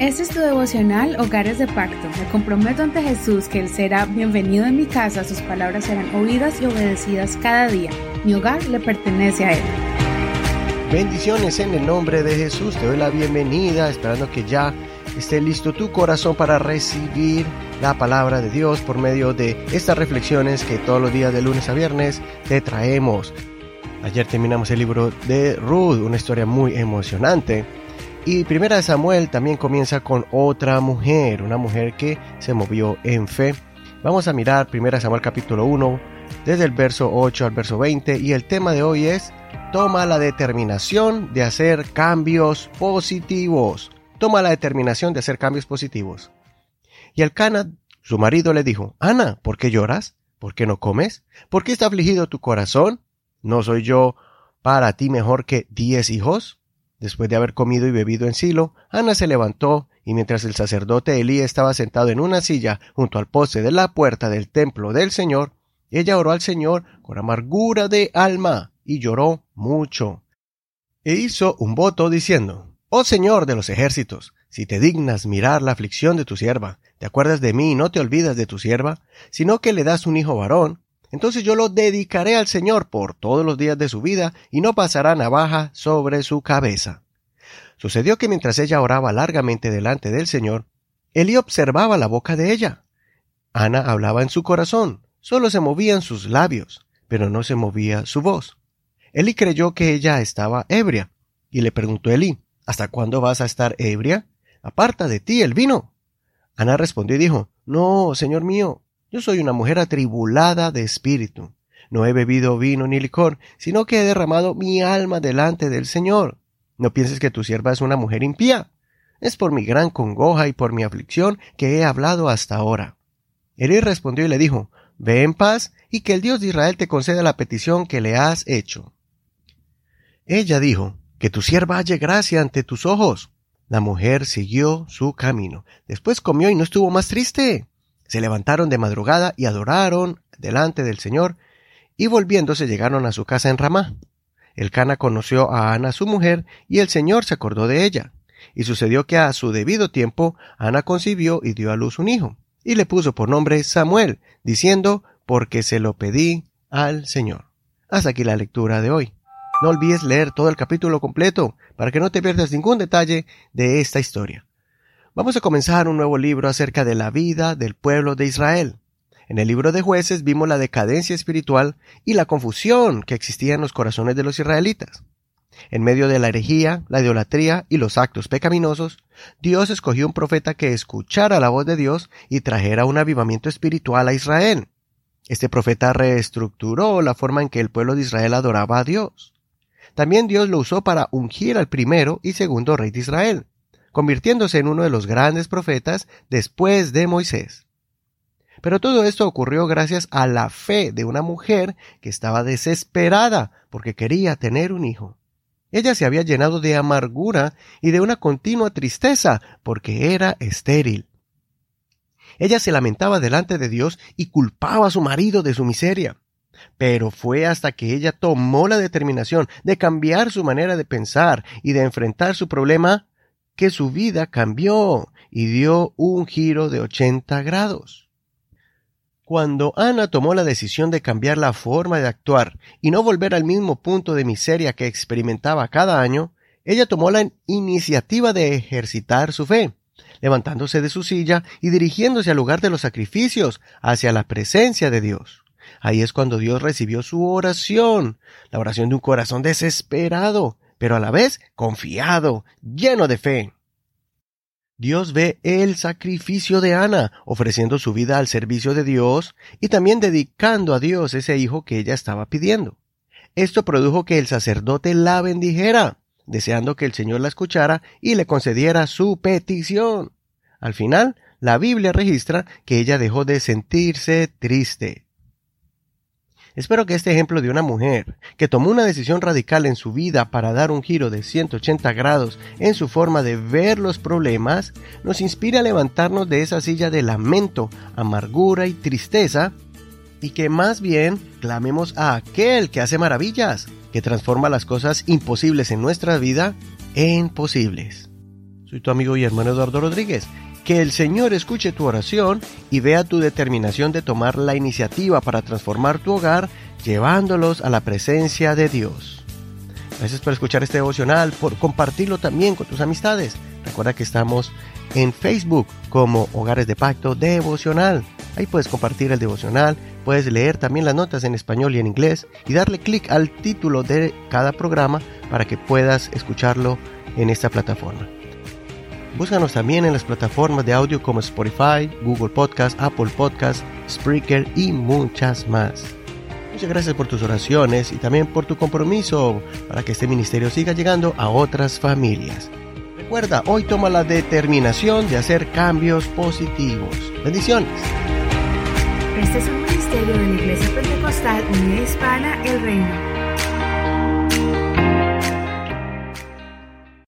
Este es tu devocional Hogares de Pacto. Me comprometo ante Jesús que Él será bienvenido en mi casa, sus palabras serán oídas y obedecidas cada día. Mi hogar le pertenece a Él. Bendiciones en el nombre de Jesús. Te doy la bienvenida, esperando que ya esté listo tu corazón para recibir la palabra de Dios por medio de estas reflexiones que todos los días de lunes a viernes te traemos. Ayer terminamos el libro de Ruth, una historia muy emocionante y Primera de Samuel también comienza con otra mujer, una mujer que se movió en fe. Vamos a mirar Primera Samuel capítulo 1, desde el verso 8 al verso 20, y el tema de hoy es Toma la determinación de hacer cambios positivos. Toma la determinación de hacer cambios positivos. Y el Cana, su marido, le dijo, Ana, ¿por qué lloras? ¿Por qué no comes? ¿Por qué está afligido tu corazón? ¿No soy yo para ti mejor que diez hijos? Después de haber comido y bebido en Silo, Ana se levantó, y mientras el sacerdote Elí estaba sentado en una silla junto al poste de la puerta del templo del Señor, ella oró al Señor con amargura de alma, y lloró mucho. E hizo un voto diciendo, Oh Señor de los ejércitos, si te dignas mirar la aflicción de tu sierva, te acuerdas de mí y no te olvidas de tu sierva, sino que le das un hijo varón, entonces yo lo dedicaré al Señor por todos los días de su vida y no pasará navaja sobre su cabeza. Sucedió que mientras ella oraba largamente delante del Señor, Elí observaba la boca de ella. Ana hablaba en su corazón, solo se movían sus labios, pero no se movía su voz. Elí creyó que ella estaba ebria, y le preguntó a Elí, ¿Hasta cuándo vas a estar ebria? Aparta de ti el vino. Ana respondió y dijo, No, señor mío, yo soy una mujer atribulada de espíritu. No he bebido vino ni licor, sino que he derramado mi alma delante del Señor. No pienses que tu sierva es una mujer impía. Es por mi gran congoja y por mi aflicción que he hablado hasta ahora. Elí respondió y le dijo, Ve en paz y que el Dios de Israel te conceda la petición que le has hecho. Ella dijo, Que tu sierva halle gracia ante tus ojos. La mujer siguió su camino. Después comió y no estuvo más triste. Se levantaron de madrugada y adoraron delante del Señor, y volviéndose llegaron a su casa en Ramá. El Cana conoció a Ana su mujer, y el Señor se acordó de ella. Y sucedió que a su debido tiempo Ana concibió y dio a luz un hijo, y le puso por nombre Samuel, diciendo, porque se lo pedí al Señor. Hasta aquí la lectura de hoy. No olvides leer todo el capítulo completo para que no te pierdas ningún detalle de esta historia. Vamos a comenzar un nuevo libro acerca de la vida del pueblo de Israel. En el libro de jueces vimos la decadencia espiritual y la confusión que existía en los corazones de los israelitas. En medio de la herejía, la idolatría y los actos pecaminosos, Dios escogió un profeta que escuchara la voz de Dios y trajera un avivamiento espiritual a Israel. Este profeta reestructuró la forma en que el pueblo de Israel adoraba a Dios. También Dios lo usó para ungir al primero y segundo rey de Israel convirtiéndose en uno de los grandes profetas después de Moisés. Pero todo esto ocurrió gracias a la fe de una mujer que estaba desesperada porque quería tener un hijo. Ella se había llenado de amargura y de una continua tristeza porque era estéril. Ella se lamentaba delante de Dios y culpaba a su marido de su miseria. Pero fue hasta que ella tomó la determinación de cambiar su manera de pensar y de enfrentar su problema que su vida cambió y dio un giro de 80 grados. Cuando Ana tomó la decisión de cambiar la forma de actuar y no volver al mismo punto de miseria que experimentaba cada año, ella tomó la iniciativa de ejercitar su fe, levantándose de su silla y dirigiéndose al lugar de los sacrificios, hacia la presencia de Dios. Ahí es cuando Dios recibió su oración, la oración de un corazón desesperado, pero a la vez confiado, lleno de fe. Dios ve el sacrificio de Ana, ofreciendo su vida al servicio de Dios y también dedicando a Dios ese hijo que ella estaba pidiendo. Esto produjo que el sacerdote la bendijera, deseando que el Señor la escuchara y le concediera su petición. Al final, la Biblia registra que ella dejó de sentirse triste. Espero que este ejemplo de una mujer que tomó una decisión radical en su vida para dar un giro de 180 grados en su forma de ver los problemas nos inspire a levantarnos de esa silla de lamento, amargura y tristeza y que más bien clamemos a aquel que hace maravillas, que transforma las cosas imposibles en nuestra vida en posibles. Soy tu amigo y hermano Eduardo Rodríguez. Que el Señor escuche tu oración y vea tu determinación de tomar la iniciativa para transformar tu hogar llevándolos a la presencia de Dios. Gracias por escuchar este devocional, por compartirlo también con tus amistades. Recuerda que estamos en Facebook como Hogares de Pacto Devocional. Ahí puedes compartir el devocional, puedes leer también las notas en español y en inglés y darle clic al título de cada programa para que puedas escucharlo en esta plataforma. Búscanos también en las plataformas de audio como Spotify, Google Podcast, Apple Podcast, Spreaker y muchas más. Muchas gracias por tus oraciones y también por tu compromiso para que este ministerio siga llegando a otras familias. Recuerda, hoy toma la determinación de hacer cambios positivos. Bendiciones. Este es un ministerio de la Iglesia Pentecostal Unida Hispana El Reino.